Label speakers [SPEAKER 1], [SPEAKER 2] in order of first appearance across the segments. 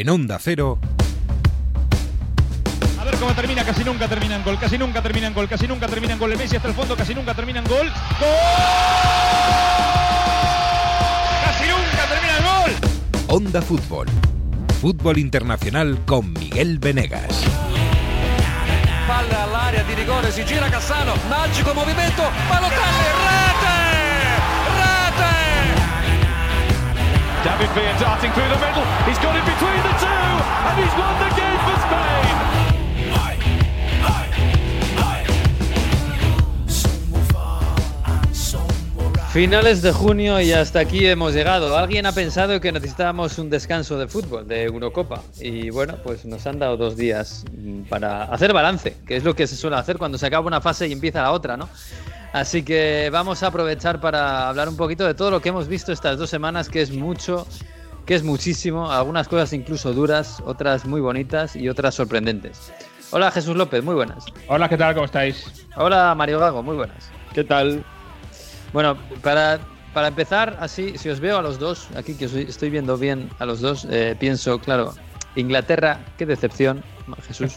[SPEAKER 1] en Onda Cero.
[SPEAKER 2] A ver cómo termina, casi nunca terminan gol, casi nunca terminan gol, casi nunca terminan gol. El Messi hasta el fondo, casi nunca terminan gol. ¡Gol! ¡Casi nunca termina el gol!
[SPEAKER 1] Onda Fútbol. Fútbol internacional con Miguel Venegas.
[SPEAKER 3] Palla all'area di rigore, si gira Cassano, magico movimento, Balotelli,
[SPEAKER 4] David Villa darting through the middle. He's got it between the two, and he's won the game for Spain.
[SPEAKER 5] Finales de junio y hasta aquí hemos llegado. Alguien ha pensado que necesitábamos un descanso de fútbol, de Eurocopa. Y bueno, pues nos han dado dos días mm, para hacer balance, que es lo que se suele hacer cuando se acaba una fase y empieza la otra, ¿no? Así que vamos a aprovechar para hablar un poquito de todo lo que hemos visto estas dos semanas, que es mucho, que es muchísimo, algunas cosas incluso duras, otras muy bonitas y otras sorprendentes. Hola Jesús López, muy buenas.
[SPEAKER 2] Hola, ¿qué tal? ¿Cómo estáis?
[SPEAKER 5] Hola Mario Gago, muy buenas.
[SPEAKER 6] ¿Qué tal?
[SPEAKER 5] Bueno, para, para empezar, así, si os veo a los dos, aquí que os estoy viendo bien a los dos, eh, pienso, claro, Inglaterra, qué decepción, Jesús,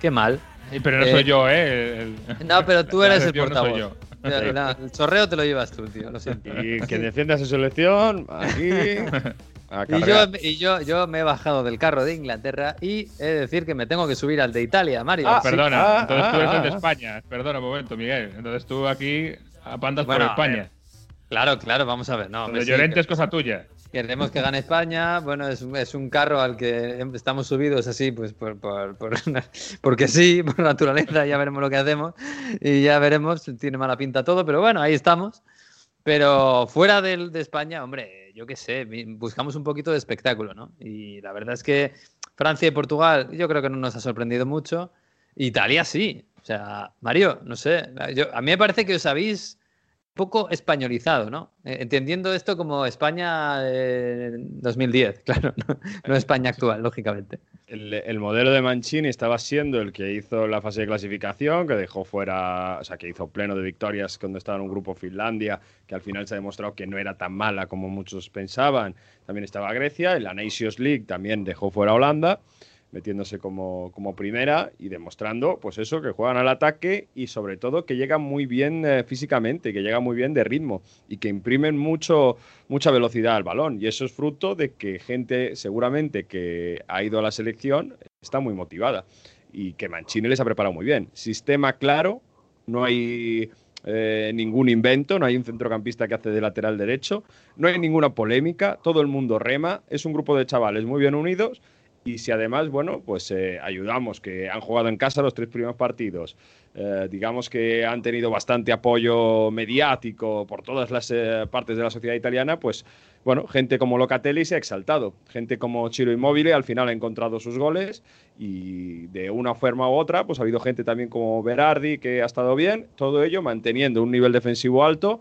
[SPEAKER 5] qué mal.
[SPEAKER 2] Pero no
[SPEAKER 5] Eh,
[SPEAKER 2] soy yo, ¿eh? El-
[SPEAKER 5] No, pero tú eres el
[SPEAKER 2] Yo no
[SPEAKER 5] el chorreo te lo llevas tú, tío, lo siento.
[SPEAKER 6] Y que defienda su selección, aquí.
[SPEAKER 5] Y yo, y yo, yo me he bajado del carro de Inglaterra y he de decir que me tengo que subir al de Italia, Mario.
[SPEAKER 6] Ah,
[SPEAKER 2] Perdona,
[SPEAKER 6] Ah,
[SPEAKER 2] entonces
[SPEAKER 6] ah,
[SPEAKER 2] tú eres el
[SPEAKER 6] ah,
[SPEAKER 2] de
[SPEAKER 6] ah.
[SPEAKER 2] España. Perdona un momento, Miguel. Entonces tú aquí apandas
[SPEAKER 5] Bueno,
[SPEAKER 2] por España.
[SPEAKER 5] Claro, claro, vamos a ver. No,
[SPEAKER 2] de
[SPEAKER 5] sí,
[SPEAKER 2] Llorente es cosa tuya.
[SPEAKER 5] Queremos que gane España. Bueno, es, es un carro al que estamos subidos así, pues por, por- por- porque sí, por naturaleza. Ya veremos lo que hacemos y ya veremos. Tiene mala pinta todo, pero bueno, ahí estamos. Pero fuera del, de España, hombre, yo qué sé, buscamos un poquito de espectáculo, ¿no? Y la verdad es que Francia y Portugal, yo creo que no nos ha sorprendido mucho. Italia sí. O sea, Mario, no sé. yo- a mí me parece que os habéis poco españolizado, ¿no? Eh, Entendiendo esto como España eh, 2010, claro, no, no España actual, lógicamente.
[SPEAKER 6] El, el modelo de Mancini estaba siendo el que hizo la fase de clasificación, que dejó fuera, o sea, que hizo pleno de victorias cuando estaba en un grupo Finlandia, que al final se ha demostrado que no era tan mala como muchos pensaban. También estaba Grecia, en la Nations League también dejó fuera a Holanda, metiéndose como, como primera y demostrando, pues eso, que juegan al ataque y sobre todo que llegan muy bien eh, físicamente, que llegan muy bien de ritmo y que imprimen mucho, mucha velocidad al balón. Y eso es fruto de que gente seguramente que ha ido a la selección está muy motivada y que Mancini les ha preparado muy bien. Sistema claro, no hay eh, ningún invento, no hay un centrocampista que hace de lateral derecho, no hay ninguna polémica, todo el mundo rema, es un grupo de chavales muy bien unidos y si además, bueno, pues eh, ayudamos, que han jugado en casa los tres primeros partidos, eh, digamos que han tenido bastante apoyo mediático por todas las eh, partes de la sociedad italiana, pues bueno, gente como Locatelli se ha exaltado, gente como Chiro Immobile al final ha encontrado sus goles y de una forma u otra, pues ha habido gente también como Berardi que ha estado bien, todo ello manteniendo un nivel defensivo alto.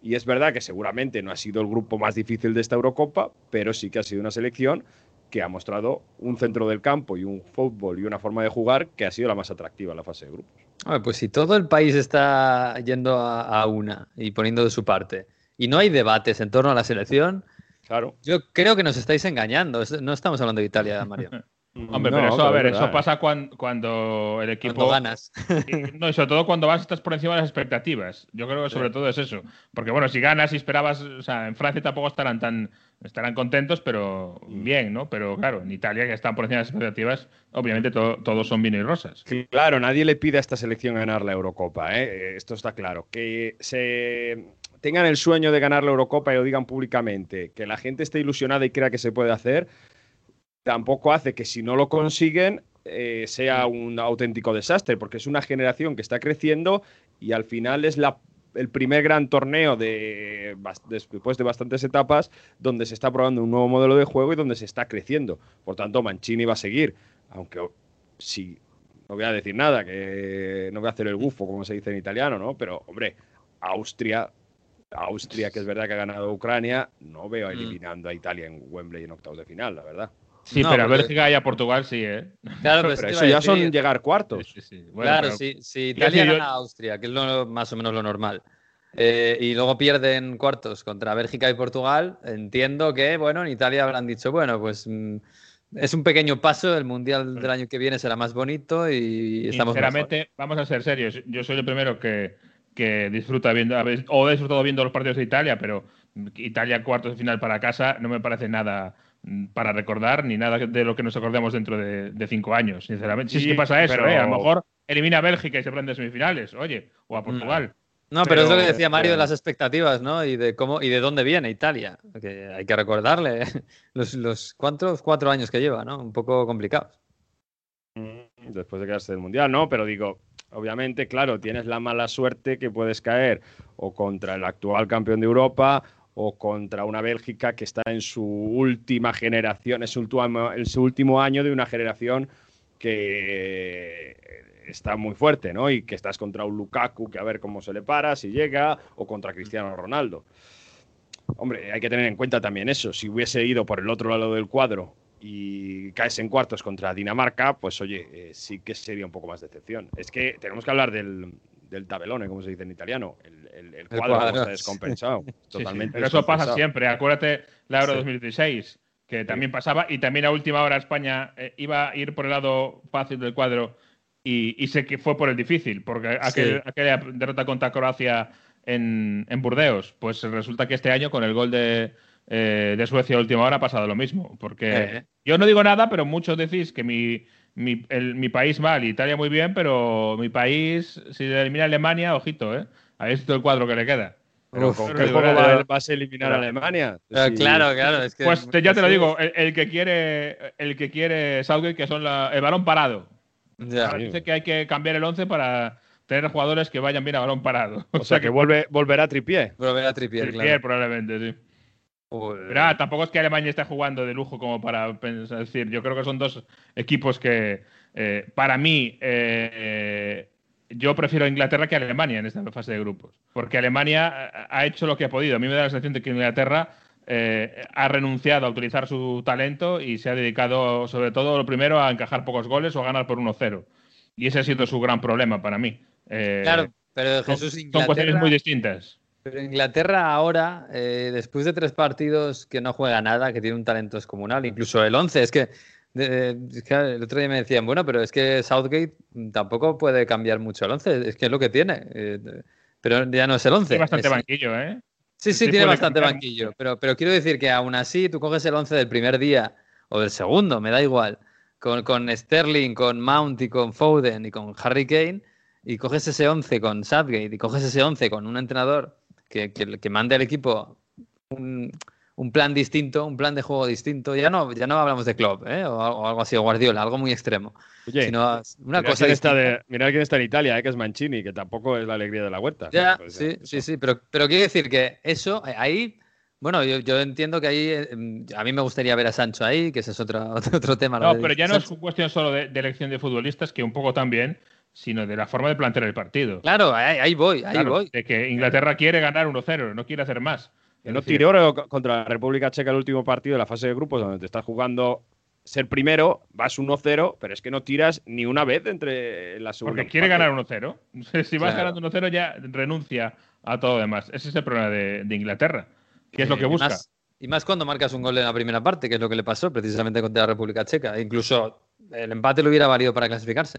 [SPEAKER 6] Y es verdad que seguramente no ha sido el grupo más difícil de esta Eurocopa, pero sí que ha sido una selección que ha mostrado un centro del campo y un fútbol y una forma de jugar que ha sido la más atractiva en la fase de grupos.
[SPEAKER 5] Hombre, pues si todo el país está yendo a, a una y poniendo de su parte y no hay debates en torno a la selección,
[SPEAKER 6] Claro.
[SPEAKER 5] yo creo que nos estáis engañando. No estamos hablando de Italia, Mario.
[SPEAKER 2] Hombre,
[SPEAKER 6] No,
[SPEAKER 2] pero eso, a ver,
[SPEAKER 6] es
[SPEAKER 2] eso
[SPEAKER 6] ¿eh?
[SPEAKER 2] pasa cuando, cuando el equipo.
[SPEAKER 5] Cuando ganas.
[SPEAKER 2] Y- No, y sobre todo cuando vas estás por encima de las expectativas. Yo creo que sobre todo es eso. Porque bueno, si ganas y esperabas, o sea, en Francia tampoco estarán tan estarán contentos, pero bien, ¿no? Pero claro, en Italia que están por encima de las expectativas, obviamente to- todos son vino y rosas.
[SPEAKER 6] Claro, nadie le pide a esta selección ganar la Eurocopa, ¿eh? esto está claro. Que se tengan el sueño de ganar la Eurocopa y lo digan públicamente, que la gente esté ilusionada y crea que se puede hacer, tampoco hace que si no lo consiguen eh, sea un auténtico desastre, porque es una generación que está creciendo y al final es la, el primer gran torneo de, después de bastantes etapas donde se está probando un nuevo modelo de juego y donde se está creciendo. Por tanto, Mancini va a seguir, aunque si no voy a decir nada, que no voy a hacer el bufo, como se dice en italiano, ¿no? Pero, hombre, Austria, Austria, que es verdad que ha ganado Ucrania, no veo
[SPEAKER 5] Mm.
[SPEAKER 6] eliminando a Italia en Wembley en octavos de final, la verdad.
[SPEAKER 2] Sí,
[SPEAKER 5] No,
[SPEAKER 2] pero a
[SPEAKER 5] porque-
[SPEAKER 2] Bélgica y a Portugal sí, ¿eh?
[SPEAKER 5] Claro,
[SPEAKER 6] Pero eso ya son
[SPEAKER 5] decir-
[SPEAKER 6] llegar cuartos.
[SPEAKER 2] Sí, sí, sí. Bueno,
[SPEAKER 5] claro,
[SPEAKER 2] pero- Quiero
[SPEAKER 5] Italia
[SPEAKER 2] decir, yo-
[SPEAKER 5] gana a Austria, que es lo, más o menos lo normal, eh, y luego pierden cuartos contra Bélgica y Portugal, entiendo que, bueno, en Italia habrán dicho, bueno, pues mm, es un pequeño paso, el Mundial del año que viene será más bonito y estamos
[SPEAKER 2] Sinceramente, vamos a ser serios. Yo soy el primero que, que disfruta viendo, o he disfrutado viendo los partidos de Italia, pero Italia cuartos de final para casa no me parece nada mm, para recordar ni nada de lo que nos acordemos dentro de, cinco años, sinceramente. Si es que pasa eso, ¿eh? a lo mejor elimina a Bélgica y se prende semifinales, oye, o a Portugal.
[SPEAKER 5] No, pero, es lo que decía Mario de las expectativas, ¿no? Y de cómo y de dónde viene Italia. Que hay que recordarle los, los ¿cuántos? cuatro años que lleva, ¿no? Un poco complicados.
[SPEAKER 6] Mm, después de quedarse del mundial, no, pero digo, obviamente, claro, tienes la mala suerte que puedes caer o contra el actual campeón de Europa o contra una Bélgica que está en su última generación, es en su último año de una generación que está muy fuerte, ¿no? Y que estás contra un Lukaku, que a ver cómo se le para, si llega, o contra Cristiano Ronaldo. Hombre, hay que tener en cuenta también eso. Si hubiese ido por el otro lado del cuadro y caes en cuartos contra Dinamarca, pues oye, eh, sí que sería un poco más decepción. Es que tenemos que hablar del, del tabelone, como se dice en italiano. El, cuadro, está descompensado. totalmente.
[SPEAKER 2] Pero eso pasa siempre. Acuérdate la Euro 2016, que también pasaba, y también a última hora España eh, iba a ir por el lado fácil del cuadro y, sé que fue por el difícil, porque aquella derrota contra Croacia en, Burdeos, pues resulta que este año con el gol de, eh, de Suecia a última hora ha pasado lo mismo. Porque eh. yo no digo nada, pero muchos decís que mi, mi, mi, país mal, Italia muy bien, pero mi país, si elimina Alemania, ojito, ¿eh? Ahí es todo el cuadro que le queda.
[SPEAKER 6] Pero ¿con qué juego vas a eliminar a Alemania?
[SPEAKER 5] Claro, claro. Es que,
[SPEAKER 2] pues ya te lo digo, el, que quiere el que quiere Southgate, que son el balón parado. Dice que hay que cambiar el 11 para tener jugadores que vayan bien a balón parado.
[SPEAKER 6] O, sea, que, vuelve, volverá a Tripié.
[SPEAKER 5] Volverá a Tripié, claro.
[SPEAKER 2] probablemente, sí. Pero tampoco es que Alemania esté jugando de lujo como para pensar, decir. Yo creo que son dos equipos que, eh, para mí, eh, yo prefiero Inglaterra que Alemania en esta fase de grupos. Porque Alemania ha hecho lo que ha podido. A mí me da la sensación de que Inglaterra eh, ha renunciado a utilizar su talento y se ha dedicado, sobre todo, lo primero, a encajar pocos goles o a ganar por 1-0. Y ese ha sido su gran problema para mí.
[SPEAKER 5] Eh, claro, pero Jesús,
[SPEAKER 2] son, son cuestiones muy distintas.
[SPEAKER 5] Pero Inglaterra ahora, eh, después de tres partidos que no juega nada, que tiene un talento descomunal, incluso el 11, es que, el otro día me decían, bueno, pero es que Southgate tampoco puede cambiar mucho el 11, es que es lo que tiene. pero ya no es el 11.
[SPEAKER 2] Tiene bastante banquillo, ¿eh?
[SPEAKER 5] Sí, sí, tiene bastante banquillo, pero, pero quiero decir que aún así tú coges el 11 del primer día o del segundo, me da igual, con, con Sterling, con Mount y con Foden y con Harry Kane, y coges ese 11 con Southgate y coges ese 11 con un entrenador que, que, que mande al equipo un, un plan distinto, un plan de juego distinto. Ya no, ya no hablamos de club, ¿eh? o, algo así, o Guardiola, algo muy extremo.
[SPEAKER 6] Oye, sino una cosa quién está de, mira quién está en Italia, ¿eh? que es Mancini, que tampoco es la alegría de la huerta.
[SPEAKER 5] Ya, pues sí, sí, sí, pero, pero quiero decir que eso, eh, ahí, bueno, yo, yo entiendo que ahí, eh, a mí me gustaría ver a Sancho ahí, que ese es otro, otro tema.
[SPEAKER 2] No, pero ya no es cuestión solo de, elección de futbolistas, que un poco también sino de la forma de plantear el partido.
[SPEAKER 5] Claro, ahí, voy, ahí voy.
[SPEAKER 2] De que Inglaterra quiere ganar 1-0, no quiere hacer más.
[SPEAKER 6] Que no oro contra la República Checa el último partido de la fase de grupos, donde te estás jugando ser primero, vas 1-0, pero es que no tiras ni una vez entre la segunda.
[SPEAKER 2] Porque quiere ganar 1-0. si vas ganando 1-0 ya renuncia a todo demás. Ese es el problema de, Inglaterra, que es lo que busca.
[SPEAKER 5] Y más, cuando marcas un gol en la primera parte, que es lo que le pasó precisamente contra la República Checa. Incluso el empate lo hubiera valido para clasificarse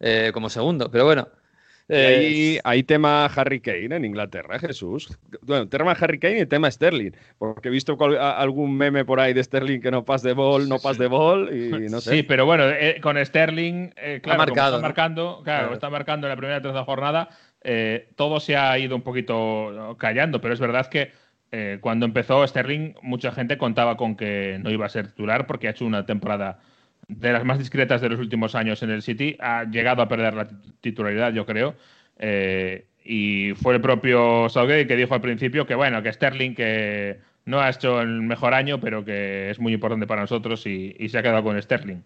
[SPEAKER 5] eh, como segundo. Pero bueno,
[SPEAKER 6] ahí, eh, hay tema Harry Kane en Inglaterra, Jesús. Bueno, tema Harry Kane y tema Sterling. Porque he visto algún meme por ahí de Sterling que no pasa de ball, no pasa de ball y no sé.
[SPEAKER 2] Sí, pero bueno, eh, con Sterling, eh, claro, está marcando, claro, está marcando en la primera y tercera jornada, todo se ha ido un poquito callando, pero es verdad que cuando empezó Sterling, mucha gente contaba con que no iba a ser titular porque ha hecho una temporada de las más discretas de los últimos años en el City, ha llegado a perder la titularidad, yo creo. Eh, y fue el propio Southgate que dijo al principio que, bueno, que Sterling que no ha hecho el mejor año, pero que es muy importante para nosotros y, se ha quedado con Sterling.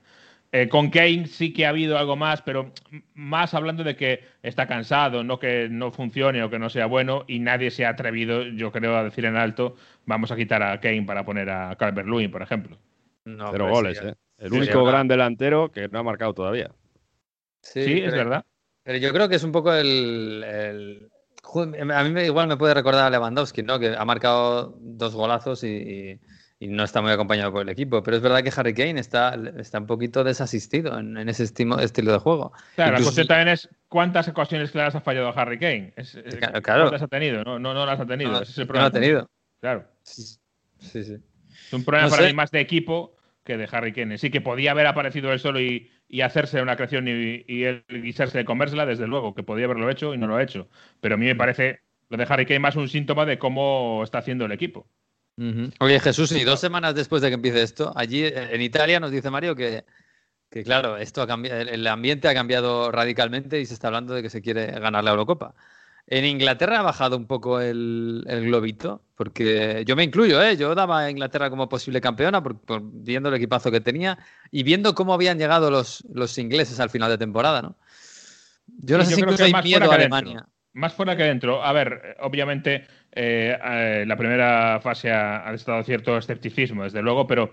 [SPEAKER 2] Eh, con Kane sí que ha habido algo más, pero más hablando de que está cansado, no que no funcione o que no sea bueno, y nadie se ha atrevido, yo creo, a decir en alto, vamos a quitar a Kane para poner a Calvert-Lewin, por ejemplo.
[SPEAKER 6] No, Cero goles, ¿eh? El único gran delantero que no ha marcado todavía.
[SPEAKER 2] Sí, es verdad.
[SPEAKER 5] Pero yo creo que es un poco el. A mí igual me puede recordar a Lewandowski, ¿no? Que ha marcado dos golazos y, y no está muy acompañado por el equipo. Pero es verdad que Harry Kane está, está un poquito desasistido en, en ese estilo, estilo de juego.
[SPEAKER 2] Claro, la cuestión también es cuántas ocasiones claras ha fallado Harry Kane. Es- es-
[SPEAKER 5] Claro, claro.
[SPEAKER 2] ¿Cuántas ha tenido? No, no, no las ha tenido.
[SPEAKER 5] no,
[SPEAKER 2] Ese es el
[SPEAKER 5] no
[SPEAKER 2] problema.
[SPEAKER 5] lo ha tenido.
[SPEAKER 2] Claro.
[SPEAKER 5] Sí, sí.
[SPEAKER 2] Un problema
[SPEAKER 5] No
[SPEAKER 2] para
[SPEAKER 5] sé.
[SPEAKER 2] mí más de equipo que de Harry Kane. Sí que podía haber aparecido él solo y, y hacerse una creación y, y él guisarse de comérsela, desde luego, que podía haberlo hecho y no lo ha hecho. Pero a mí me parece lo de Harry Kane más un síntoma de cómo está haciendo el equipo.
[SPEAKER 5] Oye, Jesús, y dos semanas después de que empiece esto, allí en Italia nos dice Mario que, que claro, esto ha cambiado, el ambiente ha cambiado radicalmente y se está hablando de que se quiere ganar la Eurocopa. En Inglaterra ha bajado un poco el, el globito, porque yo me incluyo, ¿eh? yo daba a Inglaterra como posible campeona por, por- viendo el equipazo que tenía y viendo cómo habían llegado los, los ingleses al final de temporada, ¿no? Yo no
[SPEAKER 2] Sí,
[SPEAKER 5] sé si
[SPEAKER 2] yo creo
[SPEAKER 5] incluso
[SPEAKER 2] que
[SPEAKER 5] hay
[SPEAKER 2] más
[SPEAKER 5] miedo
[SPEAKER 2] fuera
[SPEAKER 5] a
[SPEAKER 2] que dentro.
[SPEAKER 5] Alemania.
[SPEAKER 2] Más fuera que dentro. A ver, obviamente eh, eh, la primera fase ha, ha estado cierto escepticismo, desde luego, pero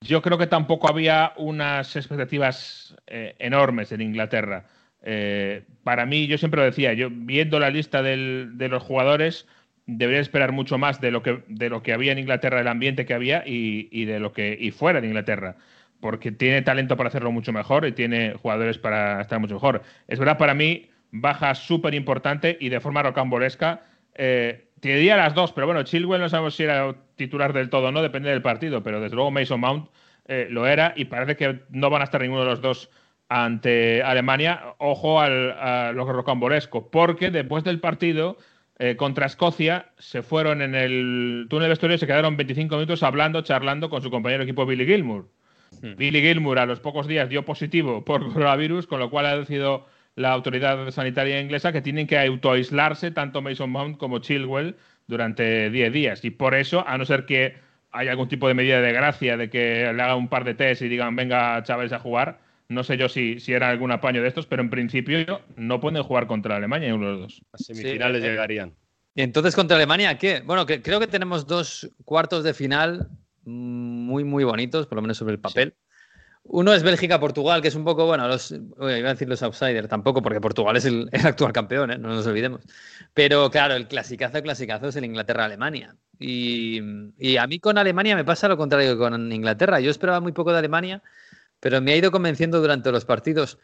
[SPEAKER 2] yo creo que tampoco había unas expectativas eh, enormes en Inglaterra. Eh, para mí, yo siempre lo decía, yo viendo la lista de los jugadores, debería esperar mucho más de lo que, de lo que había en Inglaterra, el ambiente que había y, de lo que fuera de Inglaterra. Porque tiene talento para hacerlo mucho mejor y tiene jugadores para estar mucho mejor. Es verdad, para mí, baja súper importante y de forma rocambolesca. Eh, te diría las dos, pero bueno, Chilwell no sabemos si era titular del todo o no, depende del partido, pero desde luego Mason Mount eh, lo era y parece que no van a estar ninguno de los dos ante Alemania. Ojo al, a lo rocambolesco, porque después del partido eh, contra Escocia se fueron en el túnel de vestuario y se quedaron 25 minutos hablando, charlando con su compañero de equipo Billy Gilmour. Billy Gilmour a los pocos días dio positivo por coronavirus, con lo cual ha decidido la autoridad sanitaria inglesa que tienen que autoaislarse tanto Mason Mount como Chilwell durante 10 días. Y por eso, a no ser que haya algún tipo de medida de gracia de que le haga un par de test y digan, venga, chavales, a jugar, no sé yo si, si era algún apaño de estos, pero en principio no pueden jugar contra Alemania uno de los dos.
[SPEAKER 6] Las semifinales
[SPEAKER 5] Sí, eh,
[SPEAKER 6] llegarían.
[SPEAKER 5] Y entonces contra Alemania, ¿qué? Bueno, que, creo que tenemos dos cuartos de final muy, muy bonitos, por lo menos sobre el papel. Uno es Bélgica-Portugal, que es un poco, bueno, los, oye, iba a decir los outsiders, tampoco, porque Portugal es el, el actual campeón, ¿eh? no nos olvidemos. Pero claro, el clasicazo, clasicazo es el Inglaterra-Alemania. Y, y a mí con Alemania me pasa lo contrario que con Inglaterra. Yo esperaba muy poco de Alemania, pero me ha ido convenciendo durante los partidos.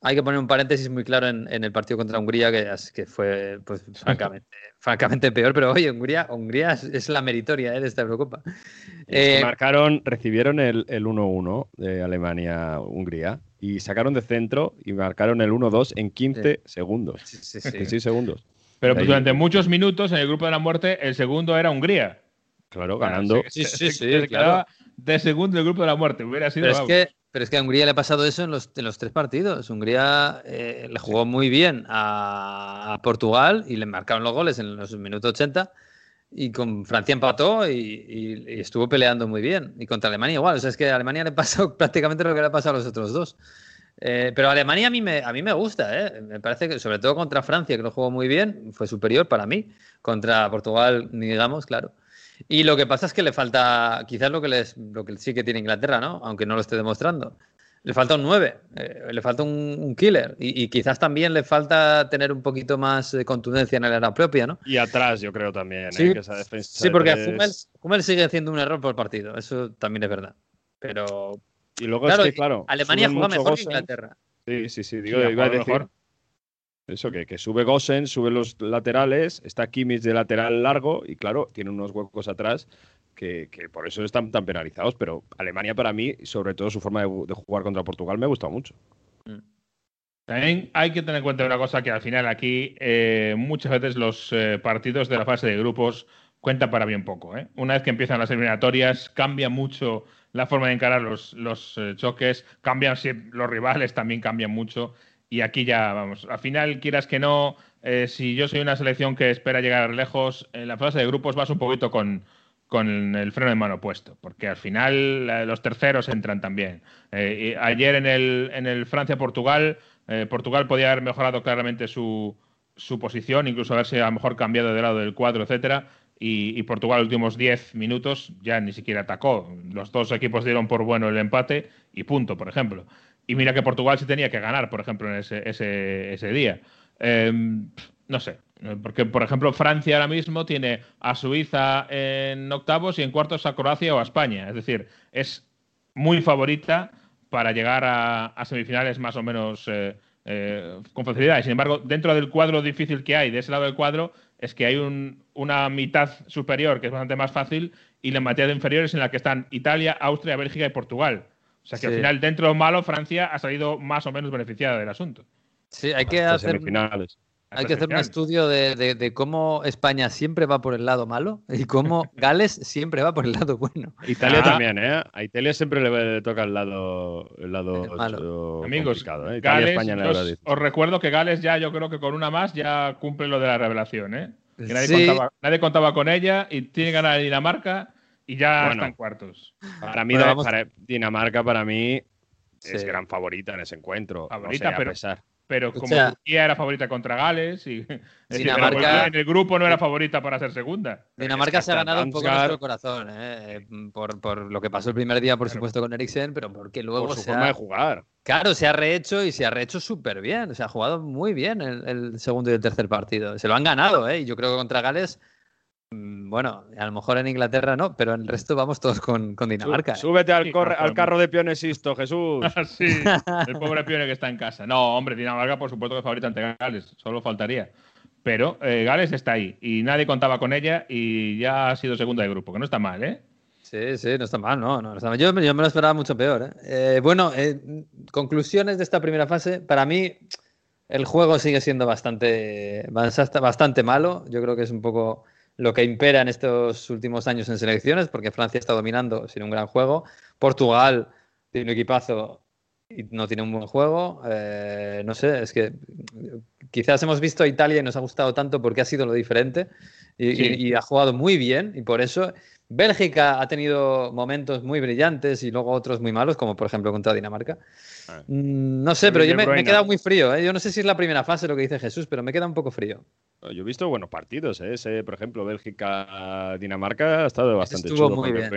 [SPEAKER 5] Hay que poner un paréntesis muy claro en, en el partido contra Hungría, que, que fue pues, francamente, francamente peor, pero oye, Hungría, Hungría es, es la meritoria ¿eh? de esta Eurocopa. Eh,
[SPEAKER 6] marcaron, recibieron el, el 1-1 de Alemania-Hungría y sacaron de centro y marcaron el 1-2 en 15 segundos.
[SPEAKER 5] sí, sí, sí.
[SPEAKER 6] 16 segundos.
[SPEAKER 2] Pero pues, durante muchos minutos en el grupo de la muerte, el segundo era Hungría.
[SPEAKER 6] Claro, ganando.
[SPEAKER 5] Sí, sí, sí,
[SPEAKER 2] se
[SPEAKER 5] claro.
[SPEAKER 2] de segundo el grupo de la muerte. Hubiera sido.
[SPEAKER 5] Pero es que, pero es que a Hungría le ha pasado eso en los, en los tres partidos. Hungría eh, le jugó muy bien a, a Portugal y le marcaron los goles en los minutos 80. Y con Francia empató y, y- y estuvo peleando muy bien. Y contra Alemania igual. O sea, es que a Alemania le pasó prácticamente lo que le ha pasado a los otros dos. Eh, pero Alemania a mí, me, a mí me gusta. ¿eh? Me parece que, sobre todo contra Francia, que lo jugó muy bien, fue superior para mí. Contra Portugal, digamos, claro. Y lo que pasa es que le falta, quizás lo que, les, lo que sí que tiene Inglaterra, ¿no? Aunque no lo esté demostrando. Le falta un 9, eh, le falta un, un killer. Y, y quizás también le falta tener un poquito más de contundencia en el área propia, ¿no?
[SPEAKER 6] Y atrás, yo creo también. ¿eh?
[SPEAKER 5] Sí,
[SPEAKER 6] que esa defensa
[SPEAKER 5] Sí, porque Hummel,
[SPEAKER 6] tres-
[SPEAKER 5] Hummel sigue haciendo un error por partido, eso también es verdad. Pero
[SPEAKER 6] Y luego
[SPEAKER 5] claro,
[SPEAKER 6] es que, claro.
[SPEAKER 5] Alemania juega mejor que. Inglaterra.
[SPEAKER 6] Sí, sí, sí. Digo, iba a decir
[SPEAKER 2] mejor.
[SPEAKER 6] Eso, que, que sube Gosen, sube los laterales, está Kimmich de lateral largo y claro, tiene unos huecos atrás que, que por eso están tan penalizados. Pero Alemania para mí, sobre todo su forma de, jugar contra Portugal, me gusta mucho.
[SPEAKER 2] También hay que tener en cuenta una cosa que al final aquí eh, muchas veces los eh, partidos de la fase de grupos cuentan para bien poco. ¿eh? Una vez que empiezan las eliminatorias cambia mucho la forma de encarar los, los eh, choques, cambian los rivales también cambian mucho y aquí ya vamos. Al final quieras que no, eh, si yo soy una selección que espera llegar lejos, en la fase de grupos vas un poquito con, con el freno de mano puesto, porque al final eh, los terceros entran también. Eh, ayer en el, en el Francia-Portugal, eh, Portugal podía haber mejorado claramente su, su posición, incluso haberse a lo mejor cambiado de lado del cuadro, etcétera. Y, y Portugal, los últimos 10 minutos, ya ni siquiera atacó. Los dos equipos dieron por bueno el empate y punto, por ejemplo. Y mira que Portugal sí tenía que ganar, por ejemplo, en ese, ese, ese día. Eh, no sé, porque por ejemplo Francia ahora mismo tiene a Suiza en octavos y en cuartos a Croacia o a España. Es decir, es muy favorita para llegar a, semifinales más o menos eh, eh, con facilidad. Sin embargo, dentro del cuadro difícil que hay de ese lado del cuadro, es que hay una mitad superior que es bastante más fácil y la mitad inferiores en la que están Italia, Austria, Bélgica y Portugal. O sea que al final, dentro de lo malo, Francia ha salido más o menos beneficiada del asunto.
[SPEAKER 5] Sí, hay que hacer. Hay que hacer un estudio de, cómo España siempre va por el lado malo y cómo Gales siempre va por el lado bueno.
[SPEAKER 6] Italia ah. también, ¿eh? A Italia siempre le, toca el lado, el lado
[SPEAKER 2] Amigos, ¿eh? Gales, os, recuerdo que Gales ya, yo creo que con una más ya cumple lo de la revelación, ¿eh? nadie, contaba, con ella y tiene que ganar Dinamarca y ya están cuartos.
[SPEAKER 6] Para mí, Dinamarca para mí es gran favorita en ese encuentro.
[SPEAKER 2] Favorita, pero, pero como Turquía era favorita contra Gales y Dinamarca, en el grupo no era favorita para ser segunda.
[SPEAKER 5] Dinamarca se ha ganado un poco nuestro corazón, ¿eh? por, por, lo que pasó el primer día, por supuesto, con Eriksen, pero porque luego
[SPEAKER 6] por su
[SPEAKER 5] se
[SPEAKER 6] forma
[SPEAKER 5] ha,
[SPEAKER 6] de jugar.
[SPEAKER 5] Claro, se ha rehecho y se ha rehecho súper bien. Se ha jugado muy bien el, el, segundo y el tercer partido. Se lo han ganado, ¿eh? Y yo creo que contra Gales bueno, a lo mejor en Inglaterra no, pero en el resto vamos todos con, Dinamarca. ¿eh?
[SPEAKER 6] Súbete al, al carro de Pionesisto, Jesús.
[SPEAKER 2] sí, el pobre Pione que está en casa. No, hombre, Dinamarca por supuesto que favorita ante Gales, solo faltaría. Pero eh, Gales está ahí y nadie contaba con ella y ya ha sido segunda de grupo, que no está mal, ¿eh?
[SPEAKER 5] Sí, sí, no está mal, no, no está mal. Yo, me lo esperaba mucho peor. ¿eh? eh bueno, conclusiones de esta primera fase. Para mí, el juego sigue siendo bastante, bastante malo. Yo creo que es un poco lo que impera en estos últimos años en selecciones, porque Francia está dominando sin un gran juego. Portugal tiene un equipazo y no tiene un buen juego. Eh, no sé, es que quizás hemos visto a Italia y nos ha gustado tanto porque ha sido lo diferente y, ha jugado muy bien y por eso Bélgica ha tenido momentos muy brillantes y luego otros muy malos, como por ejemplo contra Dinamarca. Ah. Mm, no sé, pero yo me, he quedado muy frío. ¿eh? Yo no sé si es la primera fase lo que dice Jesús, pero me queda un poco frío.
[SPEAKER 6] Yo he visto buenos partidos, ¿eh? Ese, por ejemplo, Bélgica-Dinamarca ha estado bastante
[SPEAKER 5] chulo.
[SPEAKER 6] Muy
[SPEAKER 5] bien,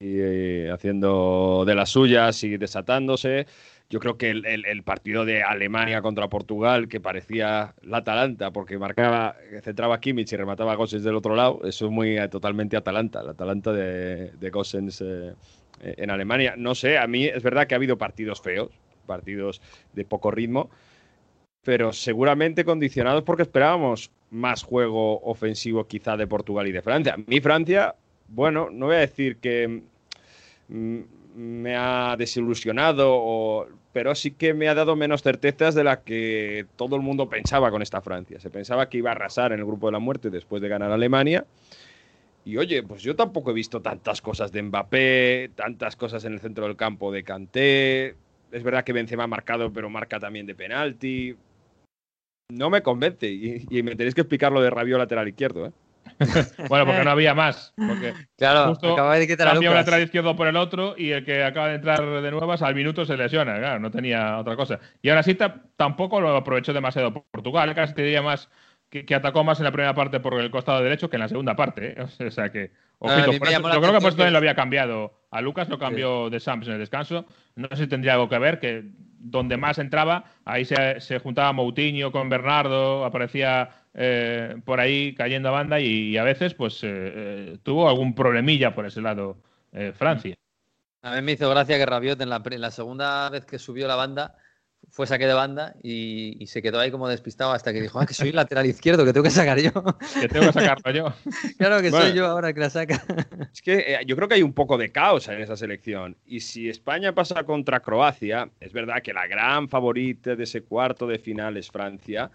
[SPEAKER 6] eh, haciendo de las suyas y desatándose. Yo creo que el, partido de Alemania contra Portugal, que parecía la Atalanta, porque marcaba, centraba Kimmich y remataba a del otro lado, eso es muy eh, totalmente Atalanta, la Atalanta de, de Gossens eh, en Alemania. No sé, a mí es verdad que ha habido partidos feos, partidos de poco ritmo, pero seguramente condicionados porque esperábamos más juego ofensivo quizá de Portugal y de Francia. Mi Francia, bueno, no voy a decir que mm, me ha desilusionado, pero sí que me ha dado menos certezas de las que todo el mundo pensaba con esta Francia. Se pensaba que iba a arrasar en el grupo de la muerte después de ganar Alemania. Y oye, pues yo tampoco he visto tantas cosas de Mbappé, tantas cosas en el centro del campo de Kanté. Es verdad que Benzema ha marcado, pero marca también de penalti no me convence y, me tenéis que explicar lo de Rabiot lateral izquierdo, ¿eh?
[SPEAKER 2] bueno, porque no había más. Porque
[SPEAKER 5] claro, justo acaba de quitar
[SPEAKER 2] un lateral izquierdo por el otro y el que acaba de entrar de nuevas al minuto se lesiona. Claro, no tenía otra cosa. Y ahora sí tampoco lo aprovechó demasiado Portugal. Casi te diría más que, atacó más en la primera parte por el costado derecho que en la segunda parte. ¿eh? O sea que. Ojito, yo creo que por eso también lo había cambiado. A Lucas lo cambió de Sams en el descanso. No sé si tendría algo que ver, que donde más entraba, ahí se, juntaba Moutinho con Bernardo, aparecía eh, por ahí cayendo a banda y, a veces pues eh, eh, tuvo algún problemilla por ese lado Francia.
[SPEAKER 5] A mí me hizo gracia que Rabiot en la, en la segunda vez que subió la banda fue saque de banda y, se quedó ahí como despistado hasta que dijo, ah, que soy lateral izquierdo, que tengo que sacar yo.
[SPEAKER 2] Que tengo que sacarlo yo.
[SPEAKER 5] claro que soy yo ahora que la saca.
[SPEAKER 6] es que eh, yo creo que hay un poco de caos en esa selección. Y si España pasa contra Croacia, es verdad que la gran favorita de ese cuarto de final es Francia,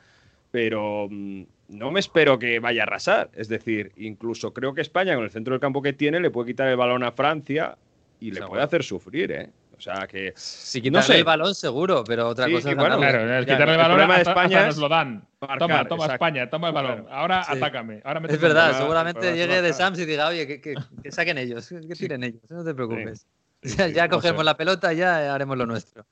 [SPEAKER 6] pero mm, no me espero que vaya a arrasar. Es decir, incluso creo que España, con el centro del campo que tiene, le puede quitar el balón a Francia y le puede hacer sufrir, ¿eh? O sea que.
[SPEAKER 5] Si quitarle no sé. el balón, seguro, pero otra cosa
[SPEAKER 2] es. Bueno, claro, quitarle el balón de España nos lo dan. toma, toma España, toma el balón. Ahora atácame. Ahora
[SPEAKER 5] es verdad, seguramente llegue de Sams y diga, oye, que, que, saquen ellos, que tiren ellos, no te preocupes. ya, ya cogemos la pelota, ya haremos lo nuestro.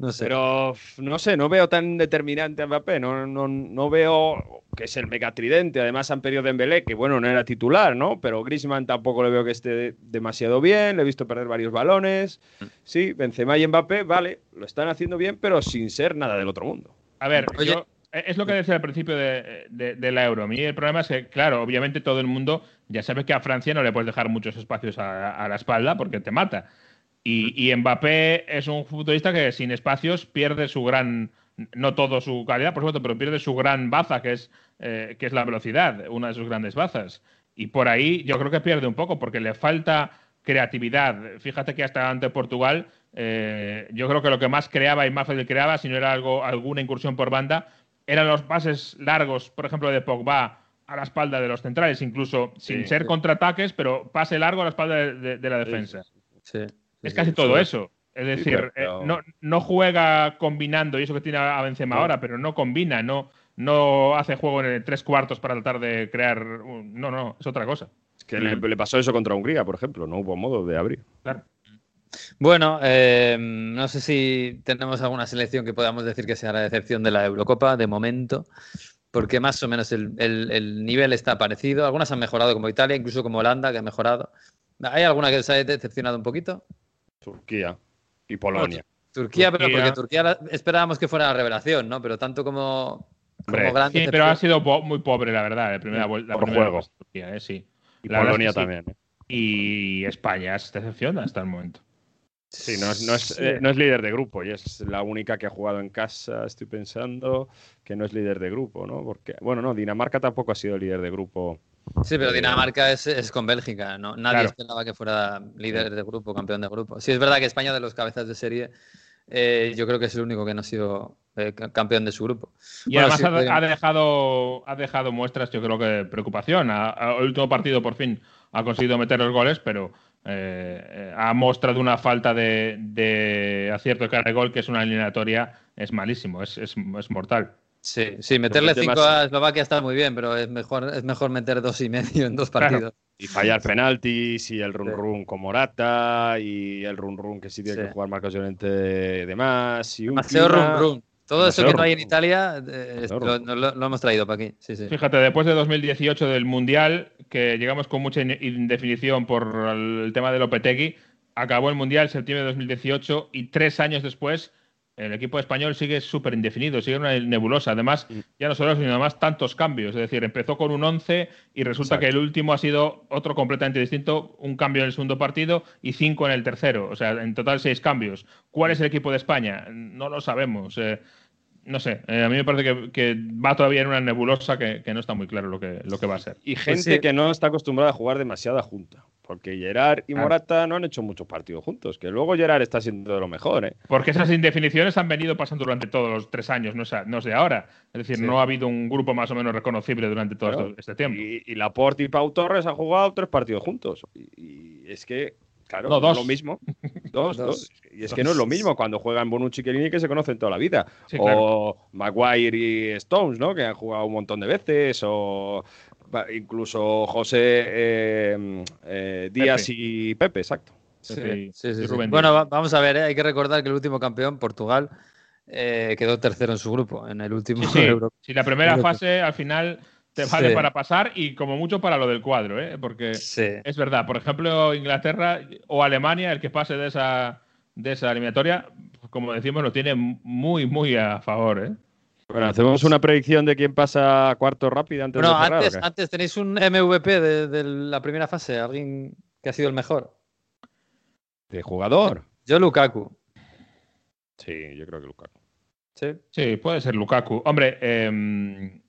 [SPEAKER 5] No sé.
[SPEAKER 6] Pero no sé, no veo tan determinante a Mbappé. No, no, no veo que es el megatridente. Además, han pedido Dembélé, que bueno, no era titular, ¿no? Pero Griezmann tampoco le veo que esté demasiado bien. Le he visto perder varios balones. Mm. Sí, Benzema y Mbappé, vale, lo están haciendo bien, pero sin ser nada del otro mundo.
[SPEAKER 2] A ver, yo, es lo que decía al principio de, de, de, la Euro. A mí el problema es que, claro, obviamente todo el mundo ya sabe que a Francia no le puedes dejar muchos espacios a, a la espalda porque te mata. Y, y, Mbappé es un futbolista que sin espacios pierde su gran, no todo su calidad, por supuesto, pero pierde su gran baza, que es, eh, que es la velocidad, una de sus grandes bazas. Y por ahí yo creo que pierde un poco porque le falta creatividad. Fíjate que hasta ante Portugal, eh, yo creo que lo que más creaba y más fácil creaba, si no era algo, alguna incursión por banda, eran los pases largos, por ejemplo, de Pogba a la espalda de los centrales, incluso sin
[SPEAKER 6] Sí,
[SPEAKER 2] ser
[SPEAKER 6] sí.
[SPEAKER 2] contraataques, pero pase largo a la espalda de, de- de la defensa.
[SPEAKER 5] Sí.
[SPEAKER 2] Es casi todo eso. Es decir,
[SPEAKER 6] pero- pero-
[SPEAKER 2] eh, no, no juega combinando, y eso que tiene a Benzema ahora, pero no combina, no, no hace juego en el tres cuartos para tratar de crear. un- No, no, es otra cosa.
[SPEAKER 6] Es que le, le pasó eso contra Hungría, por ejemplo. No hubo modo de abrir.
[SPEAKER 2] Claro.
[SPEAKER 5] Bueno, eh, no sé si tenemos alguna selección que podamos decir que sea la decepción de la Eurocopa de momento, porque más o menos el, el- el nivel está parecido. Algunas han mejorado como Italia, incluso como Holanda, que ha mejorado. ¿Hay alguna que se ha decepcionado un poquito?
[SPEAKER 6] Turquía y Polonia.
[SPEAKER 5] Turquía, pero
[SPEAKER 2] Turquía.
[SPEAKER 5] porque Turquía esperábamos que fuera la revelación, ¿no? Pero tanto como,
[SPEAKER 2] Sí, pero ha sido po- muy pobre, la verdad, la primera vuelta. la
[SPEAKER 6] Por
[SPEAKER 2] primera
[SPEAKER 6] juego.
[SPEAKER 2] Turquía, eh, sí.
[SPEAKER 6] Y
[SPEAKER 2] La es
[SPEAKER 6] Polonia
[SPEAKER 2] sí.
[SPEAKER 6] también. ¿eh?
[SPEAKER 2] Y España es decepción hasta el momento.
[SPEAKER 6] Sí, no es, no, es,
[SPEAKER 5] Sí.
[SPEAKER 6] eh, no es líder de grupo y es la única que ha jugado en casa, estoy pensando, que no es líder de grupo, ¿no? Porque, bueno, no, Dinamarca tampoco ha sido líder de grupo.
[SPEAKER 5] Sí, pero Dinamarca es, es con Bélgica, ¿no? Nadie
[SPEAKER 2] Claro.
[SPEAKER 5] esperaba que fuera líder de grupo, campeón de grupo. Sí, es verdad que España, de los cabezas de serie, eh, yo creo que es el único que no ha sido eh, ca- campeón de su grupo.
[SPEAKER 2] Y
[SPEAKER 5] Bueno,
[SPEAKER 2] además
[SPEAKER 5] sí,
[SPEAKER 2] ha, dejado, ha dejado muestras, yo creo que de preocupación. A- a- el último partido por fin ha conseguido meter los goles, pero eh, eh, ha mostrado una falta de, de acierto de cara de gol que es una eliminatoria, es malísimo, es, es, es mortal.
[SPEAKER 5] Sí, sí, meterle
[SPEAKER 6] mete
[SPEAKER 5] 5
[SPEAKER 6] más-
[SPEAKER 5] a Eslovaquia está muy bien, pero es mejor, es mejor meter dos y medio en dos
[SPEAKER 2] Claro.
[SPEAKER 5] partidos.
[SPEAKER 6] Y fallar penaltis y el run
[SPEAKER 5] Sí.
[SPEAKER 6] run con Morata y el run run que sí tiene
[SPEAKER 5] Sí.
[SPEAKER 6] que jugar Marcos Llorente de más. Y un
[SPEAKER 5] Demasiado
[SPEAKER 6] clima-
[SPEAKER 5] rum rum. Todo eso que no hay en. Italia eh, lo,
[SPEAKER 6] rum-rum.
[SPEAKER 5] lo- lo hemos traído para aquí. Sí, sí.
[SPEAKER 2] Fíjate, después de 2018 del Mundial, que llegamos con mucha in- indefinición por el tema de Lopetegui, acabó el Mundial en septiembre de 2018 y tres años después el equipo español sigue súper indefinido, sigue una nebulosa. Además,
[SPEAKER 6] Mm.
[SPEAKER 2] ya no solo sino además tantos cambios. Es decir, empezó con un 11 y resulta
[SPEAKER 6] Exacto.
[SPEAKER 2] que el último ha sido otro completamente distinto, un cambio en el segundo partido y cinco en el tercero. O sea, en total seis cambios. ¿Cuál es el equipo de España? No lo sabemos. Eh, no sé, eh, a mí me parece que, que va todavía en una nebulosa que, que no está muy claro lo que, lo que va a ser.
[SPEAKER 6] Y gente
[SPEAKER 5] sí.
[SPEAKER 6] que no está acostumbrada a jugar demasiada junta. Porque Gerard y. Morata no han hecho muchos partidos juntos. Que luego Gerard está siendo de lo mejor, ¿eh?
[SPEAKER 2] Porque esas indefiniciones han venido pasando durante todos los tres años, no es, no es de ahora. Es decir,
[SPEAKER 5] Sí.
[SPEAKER 2] no ha habido un grupo más o menos reconocible durante todo
[SPEAKER 6] Claro.
[SPEAKER 2] este tiempo.
[SPEAKER 6] Y, y Laporte y Pau Torres han jugado tres partidos juntos. Y, y es que, claro,
[SPEAKER 2] No,
[SPEAKER 6] no,
[SPEAKER 2] dos.
[SPEAKER 6] es lo mismo. Dos,
[SPEAKER 5] Dos.
[SPEAKER 6] dos. Y es que no es lo mismo cuando juegan Bonucci y Chiellini que se conocen toda la vida.
[SPEAKER 2] Sí,
[SPEAKER 6] o Maguire y Stones, ¿no? Que han jugado un montón de veces. O incluso José eh, eh, Díaz
[SPEAKER 2] Pepe.
[SPEAKER 6] y Pepe, exacto.
[SPEAKER 5] Sí,
[SPEAKER 2] Sí,
[SPEAKER 5] sí, sí, sí. Bueno, vamos a ver, ¿eh? hay que recordar que el último campeón, Portugal, eh, quedó tercero en su grupo, en el último
[SPEAKER 2] Sí, sí.
[SPEAKER 5] Euro.
[SPEAKER 2] Si la primera
[SPEAKER 5] Euro-
[SPEAKER 2] fase al final te vale
[SPEAKER 5] Sí.
[SPEAKER 2] para pasar y como mucho para lo del cuadro, ¿eh? porque
[SPEAKER 5] Sí.
[SPEAKER 2] es verdad, por ejemplo, Inglaterra o Alemania, el que pase de esa, de esa eliminatoria, como decimos, lo tiene muy, muy a favor. ¿eh?
[SPEAKER 6] Bueno, hacemos una predicción de quién pasa a cuarto rápido antes
[SPEAKER 5] Bueno,
[SPEAKER 6] de cerrar. ¿o
[SPEAKER 5] antes, antes tenéis un MVP de, de la primera fase, alguien que ha sido el mejor.
[SPEAKER 6] De jugador.
[SPEAKER 5] Yo, Lukaku.
[SPEAKER 6] Sí, yo creo que Lukaku.
[SPEAKER 5] Sí.
[SPEAKER 2] Sí, puede ser Lukaku. Hombre, eh,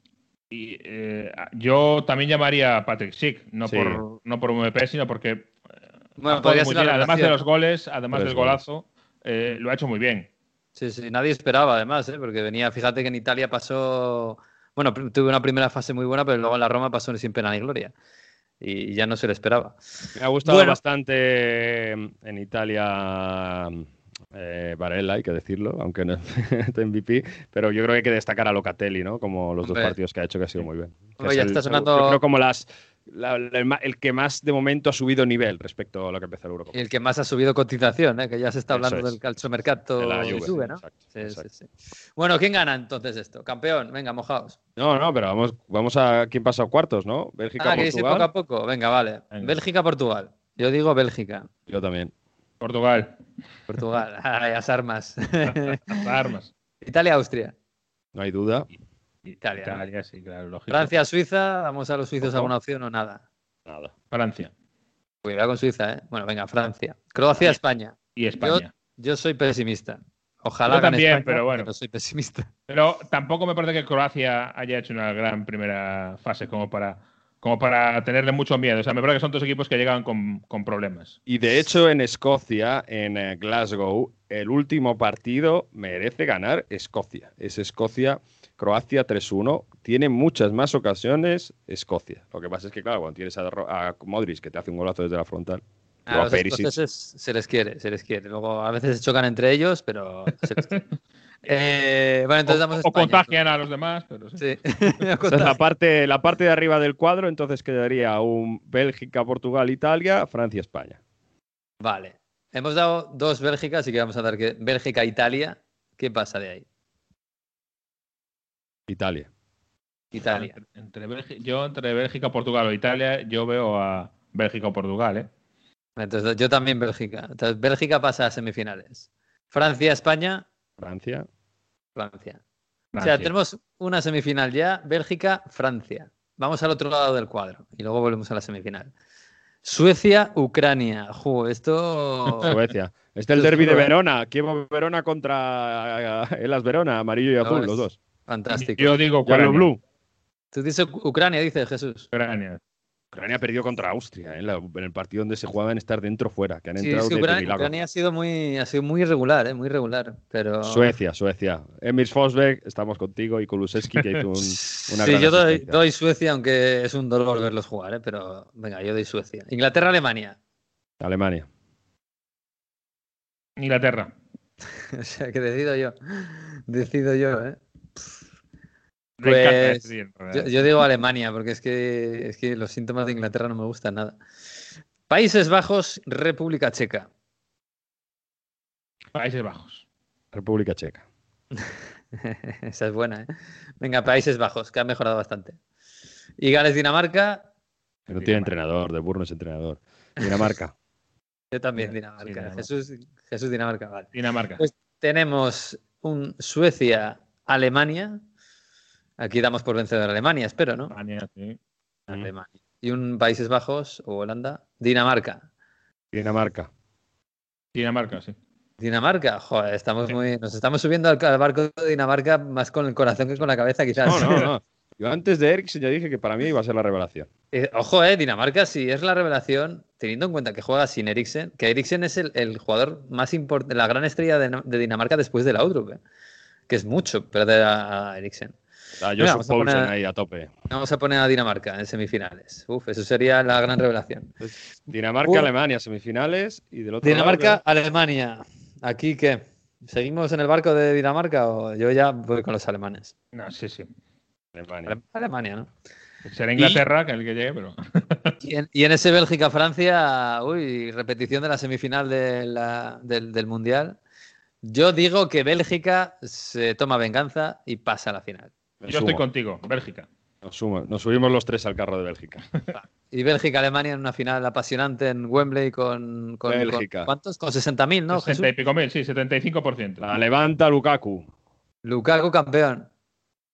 [SPEAKER 2] y, eh, yo también llamaría a Patrick Schick, no,
[SPEAKER 6] Sí.
[SPEAKER 2] por, no por MVP, sino porque
[SPEAKER 5] Bueno,
[SPEAKER 2] ha jugado
[SPEAKER 5] podría ser
[SPEAKER 2] además de los goles, además del golazo, eh, lo ha hecho muy bien.
[SPEAKER 5] Sí, sí, nadie esperaba además, ¿eh? porque venía, fíjate que en Italia pasó, bueno, tuve una primera fase muy buena, pero luego en la Roma pasó sin pena ni gloria. Y ya no se le esperaba.
[SPEAKER 6] Me ha gustado
[SPEAKER 5] Bueno.
[SPEAKER 6] bastante en Italia eh, Varela, hay que decirlo, aunque no es MVP, pero yo creo que hay que destacar a Locatelli, ¿no? Como los
[SPEAKER 5] Hombre.
[SPEAKER 6] dos partidos que ha hecho que ha sido muy bien. Es
[SPEAKER 5] ya
[SPEAKER 6] el-
[SPEAKER 5] está sonando-
[SPEAKER 6] Yo creo como las la- la- el, que más de momento ha subido nivel respecto a lo que empezó el Eurocopa.
[SPEAKER 5] Y el que más ha subido cotización, ¿eh? que ya se está hablando
[SPEAKER 6] es.
[SPEAKER 5] del calciomercato
[SPEAKER 6] De la
[SPEAKER 5] de
[SPEAKER 6] Juve,
[SPEAKER 5] Juve, ¿no?
[SPEAKER 6] exacto,
[SPEAKER 5] Sí, sí,
[SPEAKER 6] exacto.
[SPEAKER 5] sí. Bueno, ¿quién gana entonces esto? Campeón, venga, mojaos.
[SPEAKER 6] No, no, pero vamos, vamos a quién pasa a cuartos, ¿no? Bélgica,
[SPEAKER 5] Ah, que dice poco a poco. Venga, vale.
[SPEAKER 2] Venga.
[SPEAKER 5] Bélgica, Portugal. Yo digo Bélgica.
[SPEAKER 6] Yo también.
[SPEAKER 2] Portugal,
[SPEAKER 5] Portugal. Ay, las armas.
[SPEAKER 2] las armas.
[SPEAKER 5] Italia, Austria.
[SPEAKER 6] No hay duda.
[SPEAKER 5] Italia. ¿no?
[SPEAKER 2] Italia, sí, claro, lógico.
[SPEAKER 5] Francia, Suiza, ¿damos a los suizos
[SPEAKER 2] Ojo.
[SPEAKER 5] alguna opción o nada?
[SPEAKER 6] Nada.
[SPEAKER 2] Francia
[SPEAKER 5] Cuidado con Suiza, ¿eh? Bueno, venga, Francia. Croacia, España.
[SPEAKER 2] y España.
[SPEAKER 5] Yo soy pesimista. Ojalá
[SPEAKER 2] Yo también,
[SPEAKER 5] España,
[SPEAKER 2] pero bueno.
[SPEAKER 5] soy pesimista.
[SPEAKER 2] Pero tampoco me parece que Croacia haya hecho una gran primera fase como para, como para tenerle mucho miedo. O sea, me parece que son dos equipos que llegan con, con problemas.
[SPEAKER 6] Y de hecho, en Escocia, en eh, Glasgow, el último partido merece ganar Escocia. Es Escocia-Croacia 3-1. Tiene muchas más ocasiones Escocia. Lo que pasa es que, claro, cuando tienes a, a Modric que te hace un golazo desde la frontal,
[SPEAKER 5] A
[SPEAKER 6] o a
[SPEAKER 5] los
[SPEAKER 6] Perisic.
[SPEAKER 5] escoceses se les quiere, se les quiere. Luego a veces se chocan entre ellos, pero se les quiere. Eh, bueno, entonces damos
[SPEAKER 2] o, contagian a los demás, pero sí.
[SPEAKER 6] La parte, la parte de arriba del cuadro, entonces quedaría un Bélgica, Portugal, Italia, Francia, España.
[SPEAKER 5] Vale. Hemos dado dos Bélgicas, así que vamos a dar que Bélgica, Italia. ¿Qué pasa de ahí?
[SPEAKER 6] Italia.
[SPEAKER 5] Italia.
[SPEAKER 2] Entre, yo entre Bélgica, Portugal o Italia, yo veo a Bélgica o Portugal, ¿eh?
[SPEAKER 5] Entonces yo también Bélgica. Entonces Bélgica pasa a semifinales. Francia, España,
[SPEAKER 6] Francia.
[SPEAKER 5] Francia. O sea, tenemos una semifinal ya, Bélgica, Francia. Vamos al otro lado del cuadro y luego volvemos a la semifinal. Suecia, Ucrania. Ju, esto.
[SPEAKER 6] Suecia. Este es el derby de
[SPEAKER 5] ¿eh?
[SPEAKER 6] Verona. Kievo Verona contra eh, Elas Verona, amarillo y azul, los dos.
[SPEAKER 5] Fantástico.
[SPEAKER 2] Yo digo Ucrania.
[SPEAKER 6] Blue.
[SPEAKER 5] Tú dices Ucrania, dice Jesús.
[SPEAKER 2] Ucrania.
[SPEAKER 6] Ucrania perdió contra Austria ¿eh? en, la- en el partido donde se jugaban estar dentro o fuera, que han
[SPEAKER 5] Sí,
[SPEAKER 6] entrado de
[SPEAKER 5] Ucrania, ha sido muy, ha sido muy irregular, ¿eh? muy irregular. Pero.
[SPEAKER 6] Suecia, Suecia. Emil Forsberg, estamos contigo y Kulusevski que hizo un, una
[SPEAKER 5] sí,
[SPEAKER 6] gran
[SPEAKER 5] yo doy Suecia, aunque es un dolor verlos jugar, ¿eh? pero venga, yo doy Suecia. Inglaterra, Alemania.
[SPEAKER 6] Alemania.
[SPEAKER 2] Inglaterra.
[SPEAKER 5] o sea, que decido yo. Decido yo, ¿eh? Pues, Yo, digo Alemania, porque es que, es que los síntomas de Inglaterra no me gustan nada. Países Bajos, República Checa.
[SPEAKER 2] Países Bajos.
[SPEAKER 6] República Checa.
[SPEAKER 5] Esa es buena, ¿eh? Venga, Países Bajos, que han mejorado bastante. Y Gales, Dinamarca.
[SPEAKER 6] Que no tiene entrenador, de Burno es entrenador. Dinamarca.
[SPEAKER 5] Yo también, Dinamarca.
[SPEAKER 2] Dinamarca.
[SPEAKER 5] Jesús, Jesús, Dinamarca, vale.
[SPEAKER 2] Dinamarca.
[SPEAKER 5] Pues tenemos un Suecia-Alemania. Aquí damos por vencedor a Alemania, espero, ¿no?
[SPEAKER 2] Alemania, sí.
[SPEAKER 5] Alemania. Y un Países Bajos o Holanda. Dinamarca.
[SPEAKER 6] Dinamarca.
[SPEAKER 2] Dinamarca, sí.
[SPEAKER 5] Dinamarca, joder, estamos muy, nos estamos subiendo al, al barco de Dinamarca más con el corazón que con la cabeza, quizás.
[SPEAKER 6] No, no, no. Yo antes de Eriksen ya dije que para mí iba a ser la revelación.
[SPEAKER 5] Eh, ojo, eh, Dinamarca sí es la revelación, teniendo en cuenta que juega sin Eriksen, que Eriksen es el, el jugador más importante, la gran estrella de, de Dinamarca después de Laudrup, eh, que es mucho perder a, a Eriksen.
[SPEAKER 6] Ah,
[SPEAKER 5] Mira, vamos a poner-
[SPEAKER 6] ahí a tope.
[SPEAKER 5] Vamos a poner a Dinamarca en semifinales. Uf, eso sería la gran revelación.
[SPEAKER 6] Dinamarca,
[SPEAKER 5] Uh.
[SPEAKER 6] Alemania, semifinales. Y del otro
[SPEAKER 5] Dinamarca,
[SPEAKER 6] lado,
[SPEAKER 5] Alemania. ¿Aquí qué? ¿Seguimos en el barco de Dinamarca o yo ya voy con los alemanes?
[SPEAKER 2] No, sí, sí.
[SPEAKER 6] Alemania.
[SPEAKER 5] Ale- Alemania, ¿no?
[SPEAKER 2] Será Inglaterra que el que llegue, pero.
[SPEAKER 5] Y en, y en ese Bélgica-Francia, uy, repetición de la semifinal de la- del, del Mundial. Yo digo que Bélgica se toma venganza y pasa a la final.
[SPEAKER 6] Me
[SPEAKER 2] Yo estoy contigo, Bélgica.
[SPEAKER 6] Nos, sumo. Nos subimos los tres al carro de Bélgica.
[SPEAKER 5] Y Bélgica-Alemania en una final apasionante en Wembley con, con,
[SPEAKER 6] Bélgica.
[SPEAKER 5] con- ¿cuántos? Con 60.000, ¿no?
[SPEAKER 2] 60 y pico mil, sí, 75%.
[SPEAKER 6] La levanta Lukaku.
[SPEAKER 5] Lukaku campeón.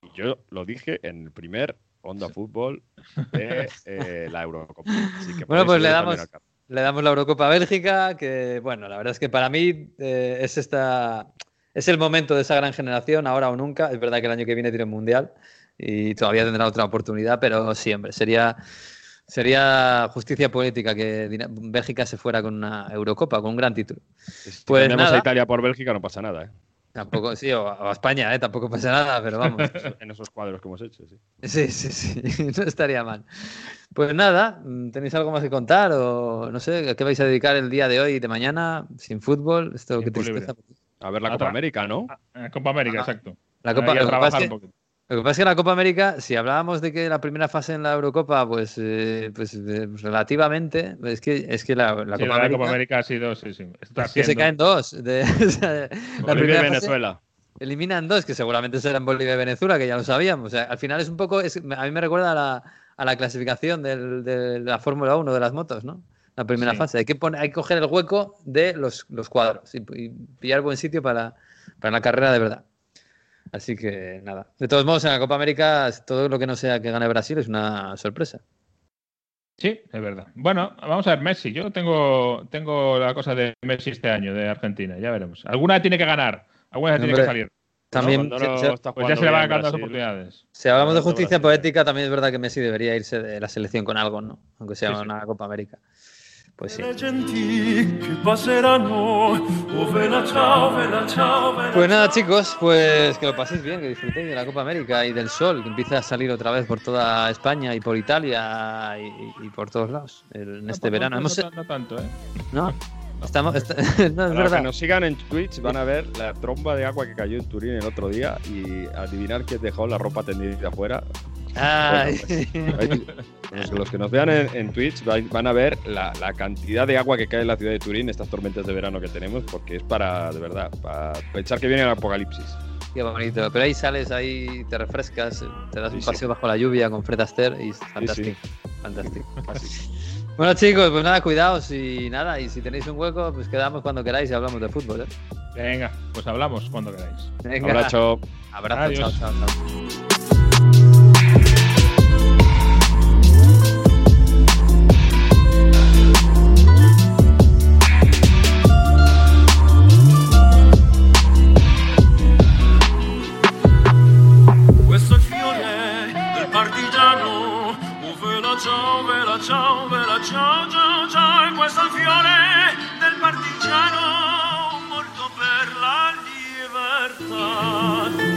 [SPEAKER 6] Y Yo lo dije en el primer Onda Fútbol de eh, la Eurocopa. Así que
[SPEAKER 5] Bueno, pues le damos-. Le damos la Eurocopa a Bélgica, que bueno, la verdad es que para mí eh, es esta es el momento de esa gran generación, ahora o nunca. Es verdad que el año que viene tiene un mundial y todavía tendrá otra oportunidad, pero siempre sería sería justicia política que Bélgica se fuera con una Eurocopa, con un gran título.
[SPEAKER 6] Si
[SPEAKER 5] Pues
[SPEAKER 6] tenemos
[SPEAKER 5] nada.
[SPEAKER 6] a Italia por Bélgica no pasa nada, ¿eh?
[SPEAKER 5] Tampoco, sí, o, a España, ¿eh? tampoco pasa nada, pero vamos.
[SPEAKER 6] En esos cuadros que hemos hecho, sí.
[SPEAKER 5] Sí, sí, sí, no estaría mal. Pues nada, ¿tenéis algo más que contar? O no sé, ¿a qué vais a dedicar el día de hoy y de mañana sin fútbol? Esto,
[SPEAKER 2] Tiempo
[SPEAKER 5] tristeza.
[SPEAKER 6] A ver la
[SPEAKER 2] A
[SPEAKER 6] Copa América, ¿no?
[SPEAKER 2] Eh, Copa América,
[SPEAKER 5] Ajá.
[SPEAKER 2] exacto.
[SPEAKER 5] La Copa, lo, que lo que pasa es que la Copa América, si hablábamos de que la primera fase en la Eurocopa, pues, eh, pues eh, relativamente, es que, es que la, la
[SPEAKER 2] Sí,
[SPEAKER 5] Copa
[SPEAKER 2] la
[SPEAKER 5] América,
[SPEAKER 2] Copa América ha sido, sí, sí. Está
[SPEAKER 5] es que se caen dos. De, o sea, la
[SPEAKER 6] Bolivia
[SPEAKER 5] primera
[SPEAKER 6] y
[SPEAKER 5] fase
[SPEAKER 6] Venezuela.
[SPEAKER 5] eliminan dos, que seguramente serán Bolivia y Venezuela, que ya lo sabíamos. O sea, al final es un poco, es- a mí me recuerda a la, a la clasificación del- de la Fórmula 1 de las motos, ¿no? La primera
[SPEAKER 2] Sí.
[SPEAKER 5] fase. Hay que, poner, hay que coger el hueco de los, los cuadros y, y pillar buen sitio para, para la carrera de verdad. Así que nada. De todos modos, en la Copa América, todo lo que no sea que gane Brasil es una sorpresa.
[SPEAKER 2] Sí, es verdad. Bueno, vamos a ver, Messi. Yo tengo, tengo la cosa de Messi este año, de Argentina, ya veremos. Alguna tiene que ganar, alguna tiene que
[SPEAKER 5] Hombre,
[SPEAKER 2] salir.
[SPEAKER 5] También,
[SPEAKER 6] no está
[SPEAKER 2] Pues ya se le van
[SPEAKER 6] bien
[SPEAKER 2] a las oportunidades.
[SPEAKER 5] si hablamos de justicia
[SPEAKER 6] Brasil-
[SPEAKER 5] poética, también es verdad que Messi debería irse de la selección con algo, ¿no? Aunque sea
[SPEAKER 2] Sí, sí.
[SPEAKER 5] una Copa América. Pues sí.
[SPEAKER 7] Oh
[SPEAKER 5] Pues nada, chicos, pues que lo paséis bien, que disfrutéis de la Copa América y del sol, que empieza a salir otra vez por toda España y por Italia y, y por todos lados el- en este
[SPEAKER 2] No,
[SPEAKER 5] verano.
[SPEAKER 2] no,
[SPEAKER 5] Hemos,
[SPEAKER 2] no, tanto, ¿eh?
[SPEAKER 5] no, estamos, está- no, es verdad.
[SPEAKER 6] que nos sigan en Twitch van a ver la tromba de agua que cayó en Turín el otro día y adivinar quién dejó la ropa tendida afuera.
[SPEAKER 5] Ay.
[SPEAKER 6] Ahí- Los, los que nos vean en, en Twitch van a ver la, la cantidad de agua que cae en la ciudad de Turín, estas tormentas de verano que tenemos, porque es para, de verdad, para pensar que viene el apocalipsis.
[SPEAKER 5] Qué bonito. Pero ahí sales, ahí te refrescas, te das
[SPEAKER 6] Sí,
[SPEAKER 5] un
[SPEAKER 6] sí.
[SPEAKER 5] paseo bajo la lluvia con Fred Astaire y es
[SPEAKER 6] sí.
[SPEAKER 5] fantástico. Fantástico. Bueno, chicos, pues nada, cuidaos y nada. Y si tenéis un hueco, pues quedamos cuando queráis y hablamos de fútbol. ¿eh?
[SPEAKER 2] Venga, pues hablamos cuando queráis.
[SPEAKER 5] Venga.
[SPEAKER 6] Abrazo.
[SPEAKER 5] Abrazo,
[SPEAKER 2] Adiós.
[SPEAKER 5] chao, chao, chao.
[SPEAKER 7] ciao, Giove, la Giove, la ciao, ciao, Giove, questo è il fiore del partigiano morto per la libertà.